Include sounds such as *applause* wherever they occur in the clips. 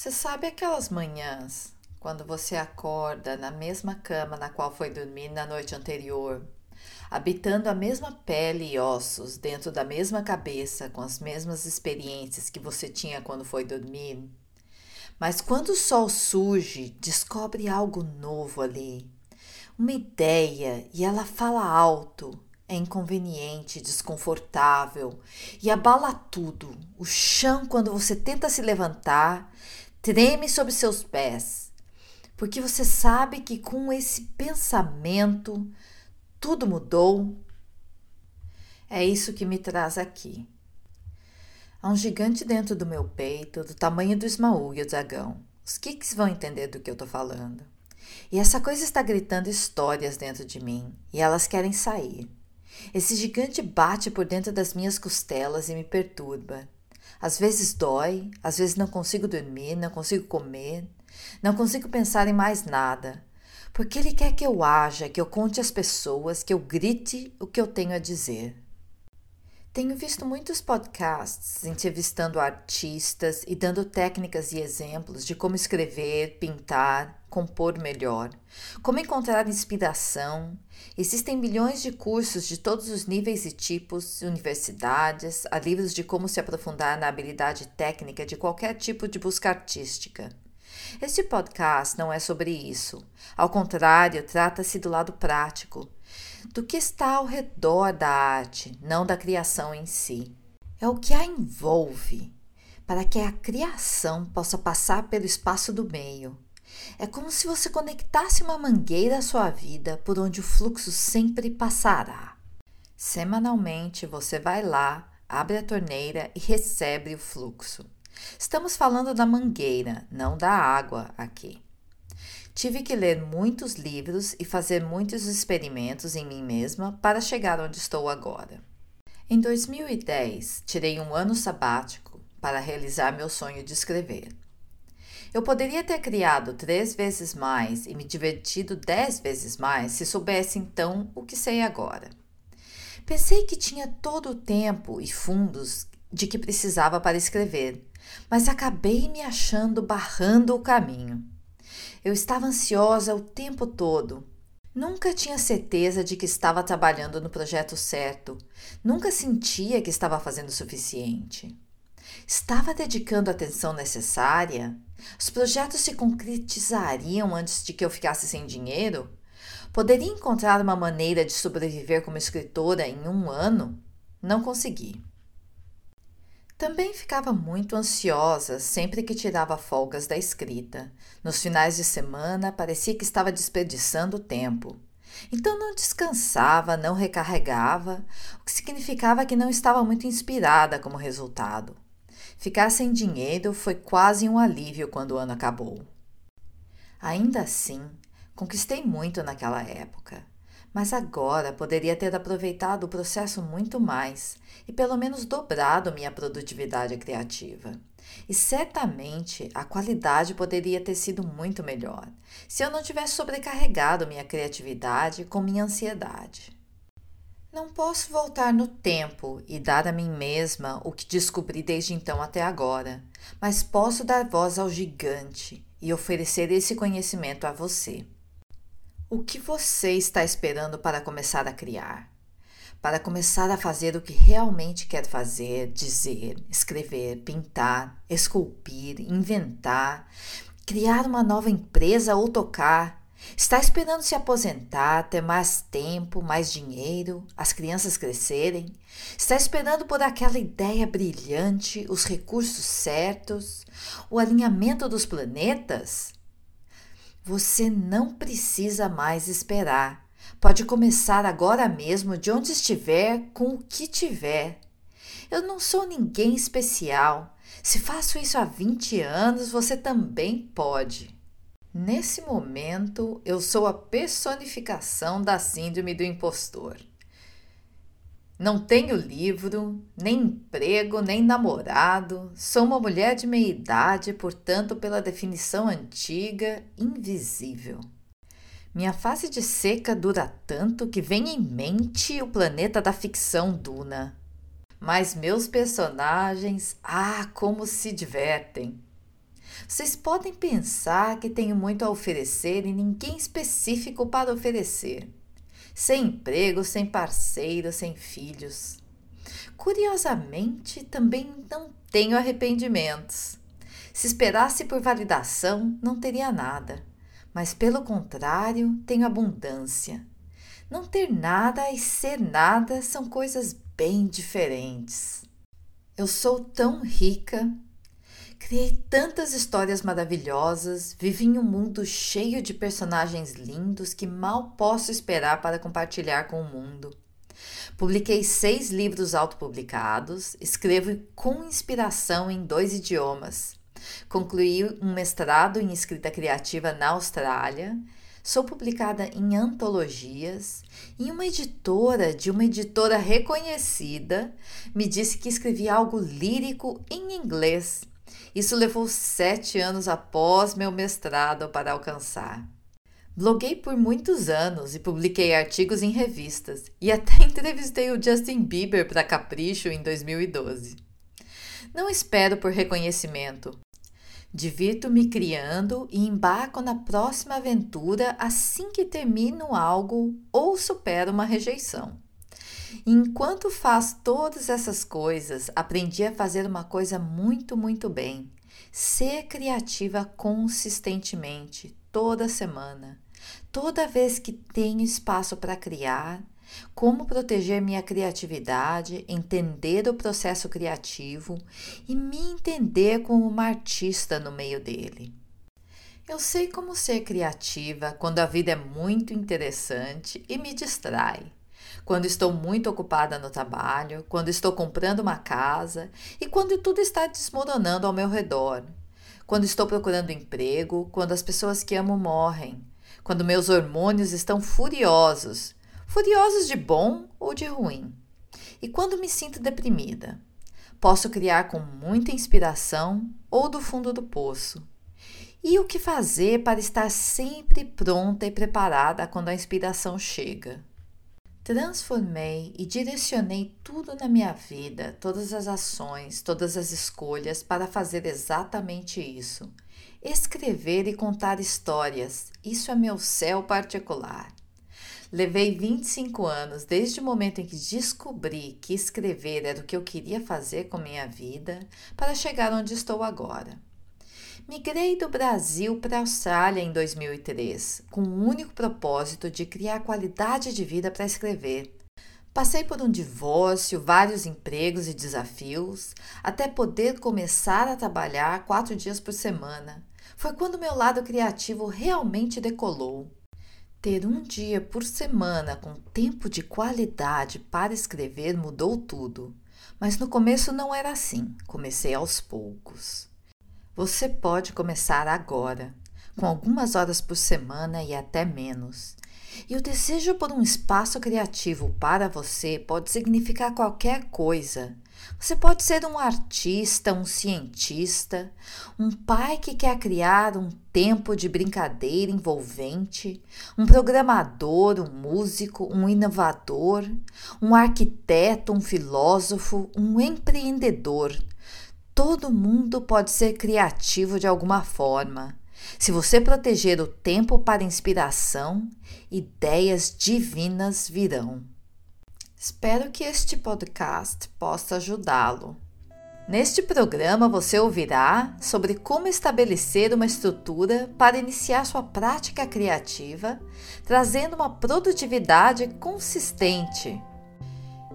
Você sabe aquelas manhãs quando você acorda na mesma cama na qual foi dormir na noite anterior, habitando a mesma pele e ossos dentro da mesma cabeça, com as mesmas experiências que você tinha quando foi dormir? Mas quando o sol surge, descobre algo novo ali, uma ideia, e ela fala alto. É inconveniente, desconfortável e abala tudo. O chão, quando você tenta se levantar, treme sob seus pés, porque você sabe que com esse pensamento tudo mudou. É isso que me traz aqui. Há um gigante dentro do meu peito, do tamanho do Ismaú e o dragão. Os kicks vão entender do que eu tô falando. E essa coisa está gritando histórias dentro de mim, e elas querem sair. Esse gigante bate por dentro das minhas costelas e me perturba. Às vezes dói, às vezes não consigo dormir, não consigo comer, não consigo pensar em mais nada. Porque ele quer que eu haja, que eu conte às pessoas, que eu grite o que eu tenho a dizer. Tenho visto muitos podcasts entrevistando artistas e dando técnicas e exemplos de como escrever, pintar, compor melhor, como encontrar inspiração. Existem milhões de cursos de todos os níveis e tipos, universidades, há livros de como se aprofundar na habilidade técnica de qualquer tipo de busca artística. Este podcast não é sobre isso. Ao contrário, trata-se do lado prático do que está ao redor da arte, não da criação em si. É o que a envolve, para que a criação possa passar pelo espaço do meio. É como se você conectasse uma mangueira à sua vida por onde o fluxo sempre passará. Semanalmente você vai lá, abre a torneira e recebe o fluxo. Estamos falando da mangueira, não da água aqui. Tive que ler muitos livros e fazer muitos experimentos em mim mesma para chegar onde estou agora. Em 2010, tirei um ano sabático para realizar meu sonho de escrever. Eu poderia ter criado três vezes mais e me divertido dez vezes mais se soubesse então o que sei agora. Pensei que tinha todo o tempo e fundos de que precisava para escrever, mas acabei me achando barrando o caminho. Eu estava ansiosa o tempo todo. Nunca tinha certeza de que estava trabalhando no projeto certo. Nunca sentia que estava fazendo o suficiente. Estava dedicando a atenção necessária? Os projetos se concretizariam antes de que eu ficasse sem dinheiro? Poderia encontrar uma maneira de sobreviver como escritora em um ano? Não consegui. Também ficava muito ansiosa sempre que tirava folgas da escrita. Nos finais de semana parecia que estava desperdiçando tempo. Então não descansava, não recarregava, o que significava que não estava muito inspirada como resultado. Ficar sem dinheiro foi quase um alívio quando o ano acabou. Ainda assim, conquistei muito naquela época. Mas agora poderia ter aproveitado o processo muito mais e pelo menos dobrado minha produtividade criativa. E certamente a qualidade poderia ter sido muito melhor se eu não tivesse sobrecarregado minha criatividade com minha ansiedade. Não posso voltar no tempo e dar a mim mesma o que descobri desde então até agora, mas posso dar voz ao gigante e oferecer esse conhecimento a você. O que você está esperando para começar a criar? Para começar a fazer o que realmente quer fazer, dizer, escrever, pintar, esculpir, inventar, criar uma nova empresa ou tocar? Está esperando se aposentar, ter mais tempo, mais dinheiro, as crianças crescerem? Está esperando por aquela ideia brilhante, os recursos certos, o alinhamento dos planetas? Você não precisa mais esperar. Pode começar agora mesmo, de onde estiver, com o que tiver. Eu não sou ninguém especial. Se faço isso há 20 anos, você também pode. Nesse momento, eu sou a personificação da síndrome do impostor. Não tenho livro, nem emprego, nem namorado. Sou uma mulher de meia idade, portanto, pela definição antiga, invisível. Minha fase de seca dura tanto que vem em mente o planeta da ficção Duna. Mas meus personagens, ah, como se divertem! Vocês podem pensar que tenho muito a oferecer e ninguém específico para oferecer. Sem emprego, sem parceiro, sem filhos. Curiosamente, também não tenho arrependimentos. Se esperasse por validação, não teria nada mas pelo contrário, tenho abundância. Não ter nada e ser nada são coisas bem diferentes. Eu sou tão rica, criei tantas histórias maravilhosas, vivi em um mundo cheio de personagens lindos que mal posso esperar para compartilhar com o mundo. Publiquei seis livros autopublicados, escrevo com inspiração em dois idiomas Concluí um mestrado em escrita criativa na Austrália. Sou publicada em antologias e uma editora de uma editora reconhecida me disse que escrevi algo lírico em inglês. Isso levou sete anos após meu mestrado para alcançar. Bloguei por muitos anos e publiquei artigos em revistas e até *laughs* entrevistei o Justin Bieber para Capricho em 2012. Não espero por reconhecimento, Divirto-me criando e embarco na próxima aventura assim que termino algo ou supero uma rejeição. Enquanto faço todas essas coisas, aprendi a fazer uma coisa muito, muito bem: ser criativa consistentemente, toda semana. Toda vez que tenho espaço para criar, como proteger minha criatividade, entender o processo criativo e me entender como uma artista no meio dele. Eu sei como ser criativa quando a vida é muito interessante e me distrai. Quando estou muito ocupada no trabalho, quando estou comprando uma casa e quando tudo está desmoronando ao meu redor. Quando estou procurando emprego, quando as pessoas que amo morrem, quando meus hormônios estão furiosos furiosos de bom ou de ruim. E quando me sinto deprimida, posso criar com muita inspiração ou do fundo do poço. E o que fazer para estar sempre pronta e preparada quando a inspiração chega? Transformei e direcionei tudo na minha vida, todas as ações, todas as escolhas para fazer exatamente isso. Escrever e contar histórias, isso é meu céu particular. Levei 25 anos desde o momento em que descobri que escrever era o que eu queria fazer com minha vida para chegar onde estou agora. Migrei do Brasil para a Austrália em 2003, com o único propósito de criar qualidade de vida para escrever. Passei por um divórcio, vários empregos e desafios, até poder começar a trabalhar quatro dias por semana. Foi quando meu lado criativo realmente decolou. Ter um dia por semana com tempo de qualidade para escrever mudou tudo, mas no começo não era assim, comecei aos poucos. Você pode começar agora, com algumas horas por semana e até menos. E o desejo por um espaço criativo para você pode significar qualquer coisa, você pode ser um artista, um cientista, um pai que quer criar um tempo de brincadeira envolvente, um programador, um músico, um inovador, um arquiteto, um filósofo, um empreendedor. Todo mundo pode ser criativo de alguma forma. Se você proteger o tempo para inspiração, ideias divinas virão. Espero que este podcast possa ajudá-lo. Neste programa você ouvirá sobre como estabelecer uma estrutura para iniciar sua prática criativa, trazendo uma produtividade consistente.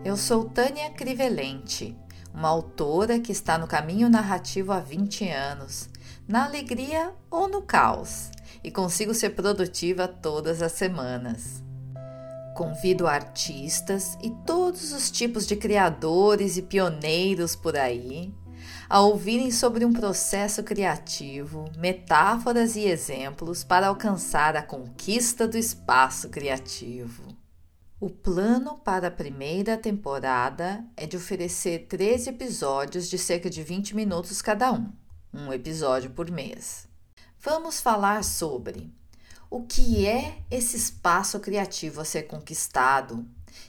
Eu sou Tânia Crivelente, uma autora que está no caminho narrativo há 20 anos, na alegria ou no caos, e consigo ser produtiva todas as semanas. Convido artistas e todos os tipos de criadores e pioneiros por aí a ouvirem sobre um processo criativo, metáforas e exemplos para alcançar a conquista do espaço criativo. O plano para a primeira temporada é de oferecer 13 episódios de cerca de 20 minutos cada um, um episódio por mês. Vamos falar sobre o que é esse espaço criativo a ser conquistado,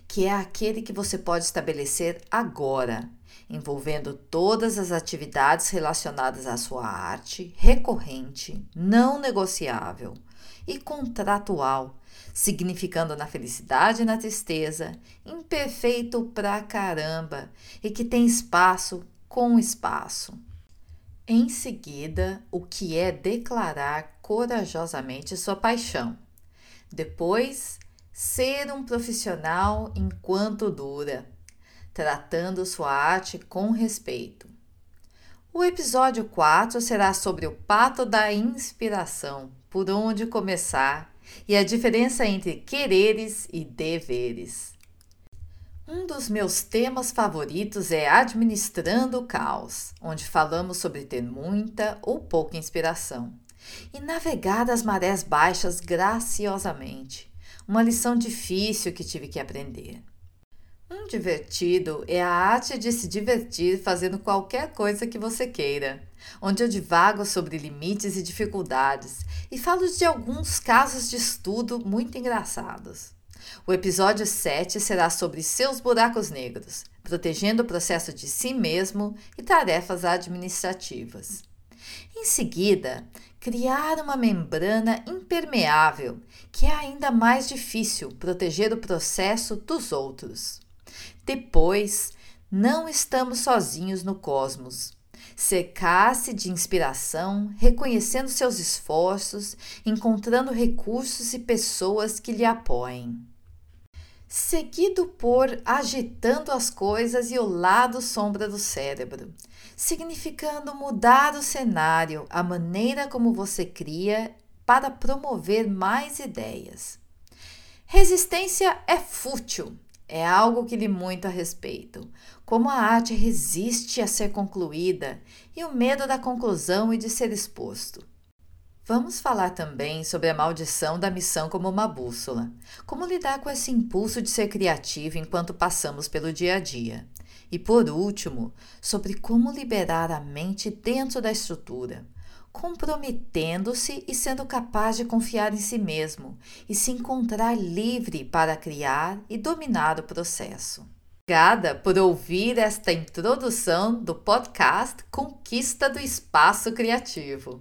que é aquele que você pode estabelecer agora, envolvendo todas as atividades relacionadas à sua arte, recorrente, não negociável e contratual, significando na felicidade e na tristeza, imperfeito pra caramba e que tem espaço com espaço. Em seguida, o que é declarar corajosamente sua paixão. Depois, ser um profissional enquanto dura, tratando sua arte com respeito. O episódio 4 será sobre o pato da inspiração, por onde começar e a diferença entre quereres e deveres. Um dos meus temas favoritos é Administrando o Caos, onde falamos sobre ter muita ou pouca inspiração e navegar as marés baixas graciosamente uma lição difícil que tive que aprender. Um divertido é a arte de se divertir fazendo qualquer coisa que você queira, onde eu divago sobre limites e dificuldades e falo de alguns casos de estudo muito engraçados. O episódio 7 será sobre seus buracos negros, protegendo o processo de si mesmo e tarefas administrativas. Em seguida, criar uma membrana impermeável, que é ainda mais difícil proteger o processo dos outros. Depois, não estamos sozinhos no cosmos. Cercar-se de inspiração, reconhecendo seus esforços, encontrando recursos e pessoas que lhe apoiem. Seguido por agitando as coisas e o lado sombra do cérebro, significando mudar o cenário, a maneira como você cria para promover mais ideias. Resistência é fútil, é algo que lhe muito a respeito. Como a arte resiste a ser concluída e o medo da conclusão e de ser exposto. Vamos falar também sobre a maldição da missão como uma bússola. Como lidar com esse impulso de ser criativo enquanto passamos pelo dia a dia. E por último, sobre como liberar a mente dentro da estrutura, comprometendo-se e sendo capaz de confiar em si mesmo e se encontrar livre para criar e dominar o processo. Obrigada por ouvir esta introdução do podcast Conquista do Espaço Criativo.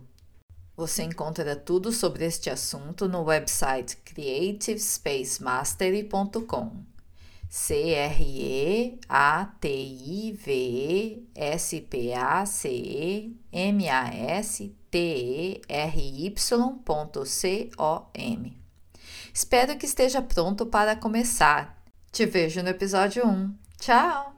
Você encontra tudo sobre este assunto no website creativespacemastery.com. C-R-E-A-T-I-V-E-S-P-A-C-E-M-A-S-T-E-R-Y.com. Espero que esteja pronto para começar. Te vejo no episódio 1. Tchau!